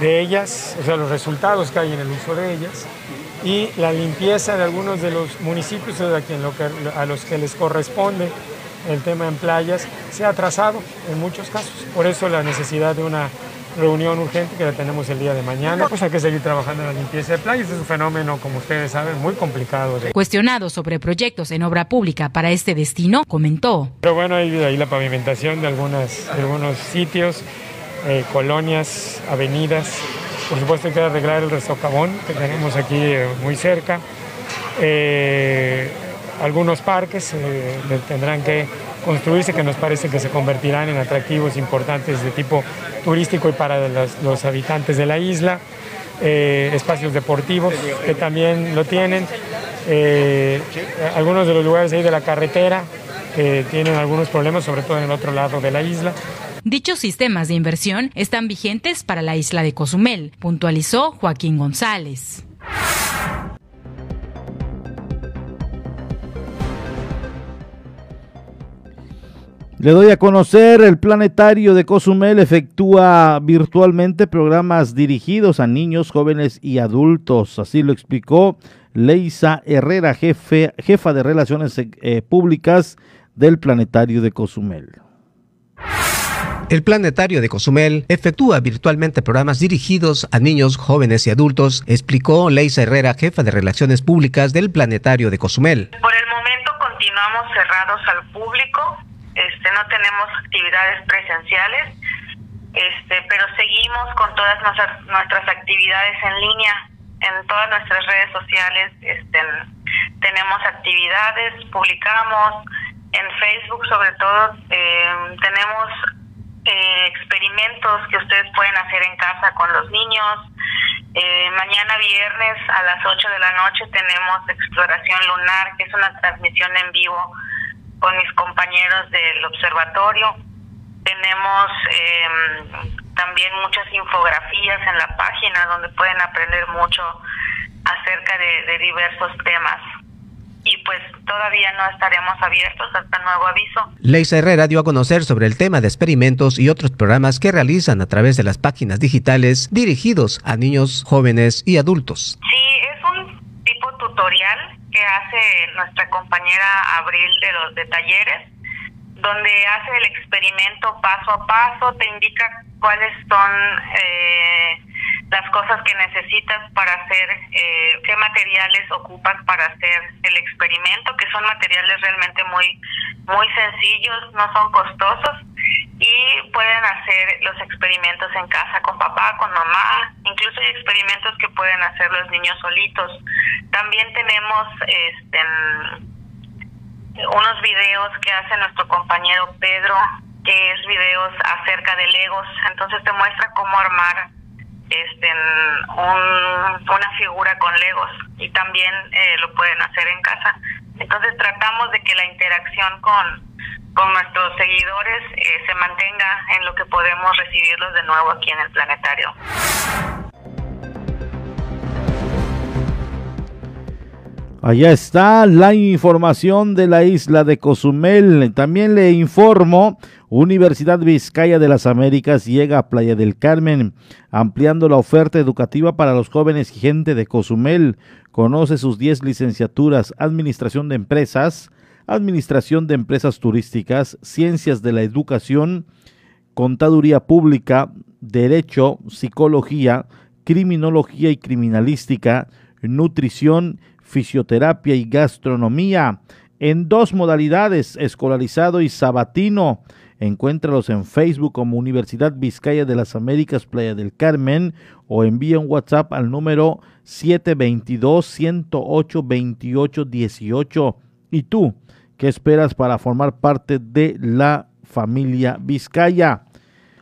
de ellas, o sea, los resultados que hay en el uso de ellas y la limpieza de algunos de los municipios a, quien lo que, a los que les corresponde el tema en playas se ha atrasado en muchos casos. Por eso la necesidad de una reunión urgente que la tenemos el día de mañana. Pues hay que seguir trabajando en la limpieza de playas. Es un fenómeno, como ustedes saben, muy complicado. De... Cuestionado sobre proyectos en obra pública para este destino, comentó. Pero bueno, hay ahí la pavimentación de, algunas, de algunos sitios, eh, colonias, avenidas. Por supuesto hay que arreglar el socavón que tenemos aquí eh, muy cerca. Eh, algunos parques eh, tendrán que construirse que nos parece que se convertirán en atractivos importantes de tipo turístico y para los, habitantes de la isla. eh, espacios deportivos que también lo tienen, eh, algunos de los lugares ahí de la carretera que tienen algunos problemas, sobre todo en el otro lado de la isla. Dichos sistemas de inversión están vigentes para la isla de Cozumel, puntualizó Joaquín González. Le doy a conocer, el planetario de Cozumel efectúa virtualmente programas dirigidos a niños, jóvenes y adultos. Así lo explicó Leisa Herrera, jefe, jefa de Relaciones eh, Públicas del planetario de Cozumel. El Planetario de Cozumel efectúa virtualmente programas dirigidos a niños, jóvenes y adultos, explicó Leisa Herrera, jefa de Relaciones Públicas del Planetario de Cozumel. Por el momento continuamos cerrados al público, este, no tenemos actividades presenciales, este, pero seguimos con todas nuestras, nuestras actividades en línea, en todas nuestras redes sociales este, tenemos actividades, publicamos, en Facebook sobre todo eh, tenemos eh, experimentos que ustedes pueden hacer en casa con los niños. Eh, mañana viernes a las 8 de la noche tenemos Exploración Lunar, que es una transmisión en vivo con mis compañeros del observatorio. Tenemos eh, también muchas infografías en la página donde pueden aprender mucho acerca de, de diversos temas y pues todavía no estaremos abiertos hasta nuevo aviso. Leisa Herrera dio a conocer sobre el tema de experimentos y otros programas que realizan a través de las páginas digitales dirigidos a niños, jóvenes y adultos. Sí, es un tipo tutorial que hace nuestra compañera Abril de los de talleres, donde hace el experimento paso a paso, te indica cuáles son eh, las cosas que necesitas para hacer, eh, qué materiales ocupas para hacer el experimento, que son materiales realmente muy, muy sencillos, no son costosos y pueden hacer los experimentos en casa con papá, con mamá, incluso hay experimentos que pueden hacer los niños solitos. También tenemos este, unos videos que hace nuestro compañero Pedro, que es videos acerca de Legos, entonces te muestra cómo armar este, una figura con Legos y también eh, lo pueden hacer en casa. Entonces tratamos de que la interacción con, con nuestros seguidores eh, se mantenga en lo que podemos recibirlos de nuevo aquí en el planetario. Allá está la información de la isla de Cozumel. También le informo, Universidad Vizcaya de las Américas llega a Playa del Carmen, ampliando la oferta educativa para los jóvenes y gente de Cozumel. Conoce sus 10 licenciaturas, Administración de Empresas, Administración de Empresas Turísticas, Ciencias de la Educación, Contaduría Pública, Derecho, Psicología, Criminología y Criminalística, Nutrición, fisioterapia y gastronomía en dos modalidades, escolarizado y sabatino. Encuéntralos en Facebook como Universidad Vizcaya de las Américas Playa del Carmen o envía un WhatsApp al número 722-108-2818. ¿Y tú qué esperas para formar parte de la familia Vizcaya?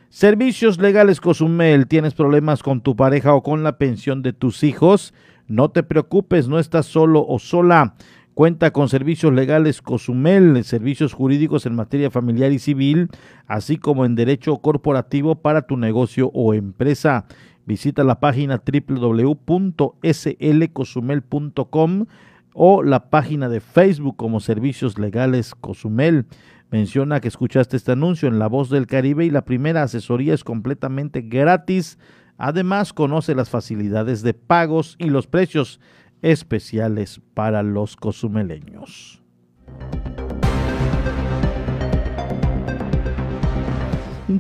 Servicios Legales Cozumel, ¿tienes problemas con tu pareja o con la pensión de tus hijos? No te preocupes, no estás solo o sola. Cuenta con servicios legales Cozumel, servicios jurídicos en materia familiar y civil, así como en derecho corporativo para tu negocio o empresa. Visita la página www.slcozumel.com o la página de Facebook como Servicios Legales Cozumel. Menciona que escuchaste este anuncio en La Voz del Caribe y la primera asesoría es completamente gratis Además, conoce las facilidades de pagos y los precios especiales para los cozumeleños.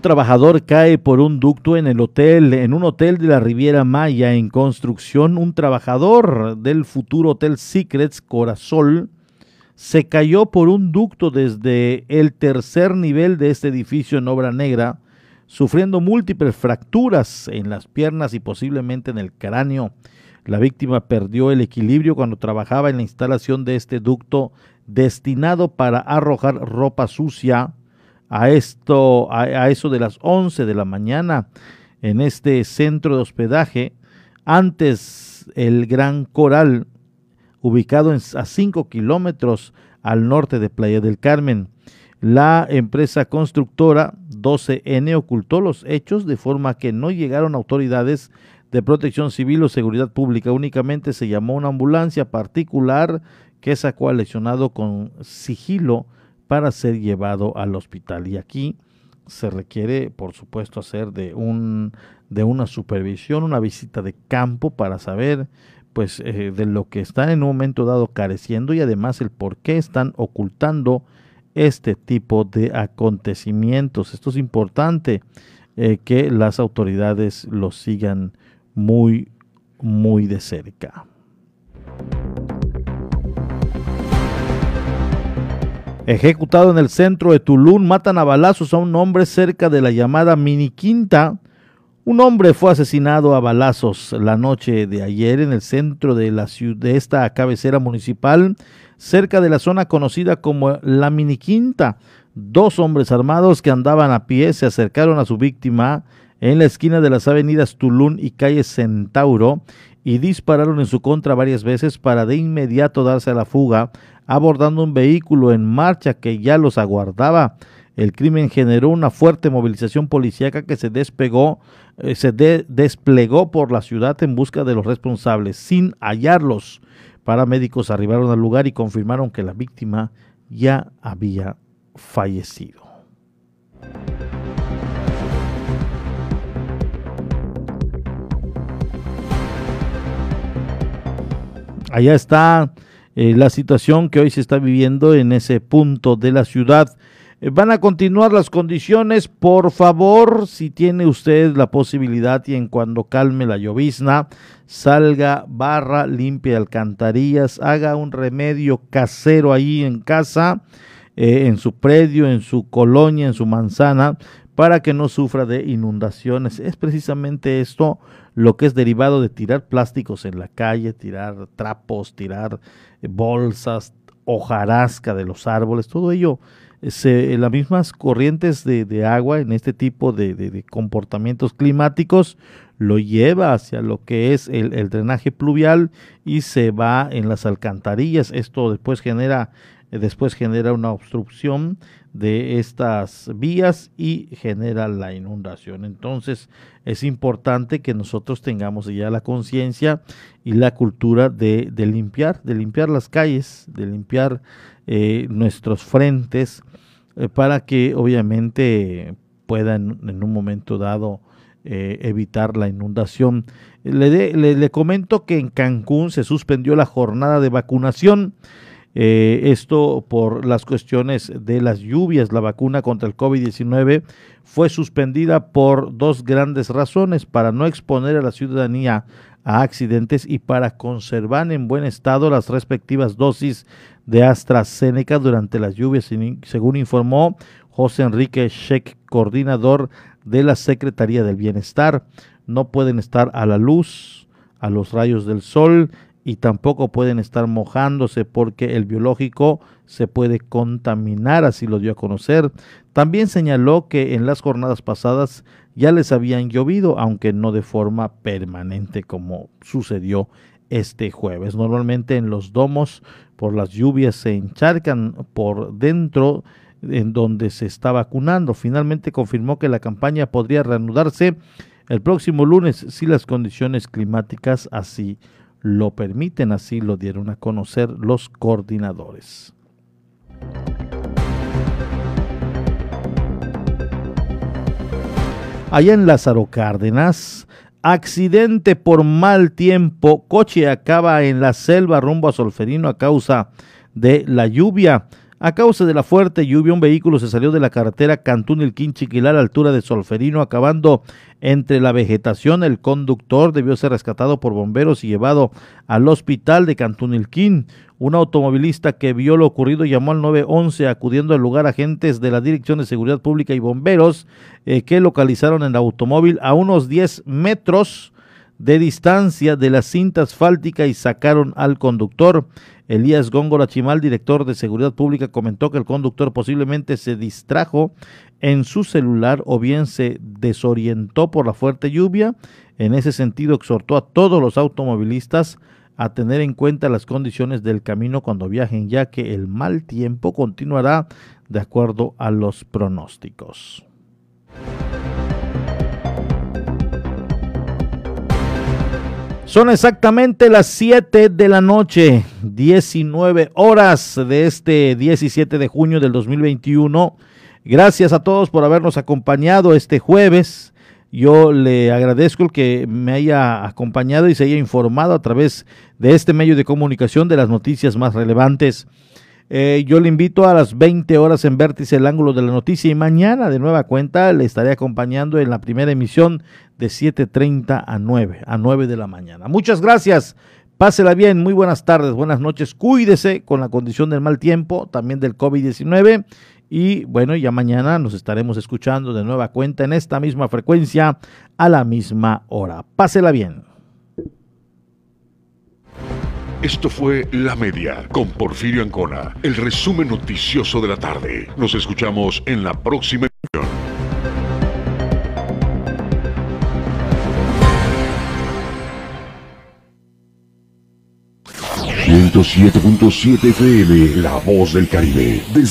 Trabajador cae por un ducto en el hotel, en un hotel de la Riviera Maya en construcción. Un trabajador del futuro Hotel Secrets Corazol se cayó por un ducto desde el tercer nivel de este edificio en obra negra sufriendo múltiples fracturas en las piernas y posiblemente en el cráneo. La víctima perdió el equilibrio cuando trabajaba en la instalación de este ducto destinado para arrojar ropa sucia a esto a, eso de las 11 de la mañana en este centro de hospedaje Antes el Gran Coral, ubicado a 5 kilómetros al norte de Playa del Carmen. La empresa constructora 12N ocultó los hechos de forma que no llegaron autoridades de protección civil o seguridad pública. Únicamente se llamó una ambulancia particular que sacó al lesionado con sigilo para ser llevado al hospital. Y aquí se requiere, por supuesto, hacer de, un, de una supervisión, una visita de campo para saber pues eh, de lo que están en un momento dado careciendo y además el por qué están ocultando este tipo de acontecimientos. Esto es importante eh, que las autoridades lo sigan muy, muy de cerca. Ejecutado en el centro de Tulum, matan a balazos a un hombre cerca de la llamada Mini Quinta. Un hombre fue asesinado a balazos la noche de ayer en el centro de, la ciudad, de esta cabecera municipal, cerca de la zona conocida como la Mini Quinta. Dos hombres armados que andaban a pie se acercaron a su víctima en la esquina de las avenidas Tulum y calle Centauro y dispararon en su contra varias veces para de inmediato darse a la fuga, abordando un vehículo en marcha que ya los aguardaba. El crimen generó una fuerte movilización policíaca que se despegó, eh, se desplegó por la ciudad en busca de los responsables, sin hallarlos. Paramédicos arribaron al lugar y confirmaron que la víctima ya había fallecido. Allá está eh, la situación que hoy se está viviendo en ese punto de la ciudad. Eh, van a continuar las condiciones. Por favor, si tiene usted la posibilidad y en cuando calme la llovizna, salga, barra, limpie alcantarillas, haga un remedio casero ahí en casa, eh, en su predio, en su colonia, en su manzana, para que no sufra de inundaciones. Es precisamente esto lo que es derivado de tirar plásticos en la calle, tirar trapos, tirar eh, bolsas, hojarasca de los árboles, todo ello, se, las mismas corrientes de, agua en este tipo de, comportamientos climáticos lo lleva hacia lo que es el drenaje pluvial y se va en las alcantarillas. Esto después genera después genera una obstrucción de estas vías y genera la inundación. Entonces es importante que nosotros tengamos ya la conciencia y la cultura de, limpiar, de limpiar las calles, de limpiar eh, nuestros frentes eh, para que obviamente puedan en un momento dado eh, evitar la inundación. Le, le comento que en Cancún se suspendió la jornada de vacunación. Eh, esto por las cuestiones de las lluvias. La vacuna contra el COVID-19 fue suspendida por dos grandes razones, para no exponer a la ciudadanía a accidentes y para conservar en buen estado las respectivas dosis de AstraZeneca durante las lluvias, según informó José Enrique Sheck, coordinador de la Secretaría del Bienestar. No pueden estar a la luz, a los rayos del sol y tampoco pueden estar mojándose porque el biológico se puede contaminar, así lo dio a conocer. También señaló que en las jornadas pasadas ya les habían llovido, aunque no de forma permanente como sucedió este jueves. Normalmente en los domos por las lluvias se encharcan por dentro en donde se está vacunando. Finalmente confirmó que la campaña podría reanudarse el próximo lunes si las condiciones climáticas así lo permiten, así lo dieron a conocer los coordinadores. Allá en Lázaro Cárdenas, accidente por mal tiempo, coche acaba en la selva rumbo a Solferino a causa de la lluvia. A causa de la fuerte lluvia, un vehículo se salió de la carretera Cantún El Quinchiquilar a altura de Solferino, acabando entre la vegetación. El conductor debió ser rescatado por bomberos y llevado al hospital de Cantún El. Un automovilista que vio lo ocurrido llamó al 911 acudiendo al lugar agentes de la Dirección de Seguridad Pública y bomberos eh, que localizaron el automóvil a unos 10 metros de distancia de la cinta asfáltica y sacaron al conductor. Elías Góngora Chimal, director de Seguridad Pública, comentó que el conductor posiblemente se distrajo en su celular o bien se desorientó por la fuerte lluvia. En ese sentido, exhortó a todos los automovilistas a tener en cuenta las condiciones del camino cuando viajen, ya que el mal tiempo continuará de acuerdo a los pronósticos. Son exactamente las 7 de la noche, 19 horas de este 17 de junio del 2021. Gracias a todos por habernos acompañado este jueves. Yo le agradezco el que me haya acompañado y se haya informado a través de este medio de comunicación de las noticias más relevantes. Eh, yo le invito a las 20 horas en Vértice el ángulo de la noticia y mañana de nueva cuenta le estaré acompañando en la primera emisión de 7.30 a 9, a 9 de la mañana. Muchas gracias. Pásela bien, muy buenas tardes, buenas noches. Cuídese con la condición del mal tiempo, también del COVID-19. Y bueno, ya mañana nos estaremos escuchando de nueva cuenta en esta misma frecuencia a la misma hora. Pásela bien. Esto fue La Media con Porfirio Ancona, el resumen noticioso de la tarde. Nos escuchamos en la próxima edición. 107.7 FM, La Voz del Caribe.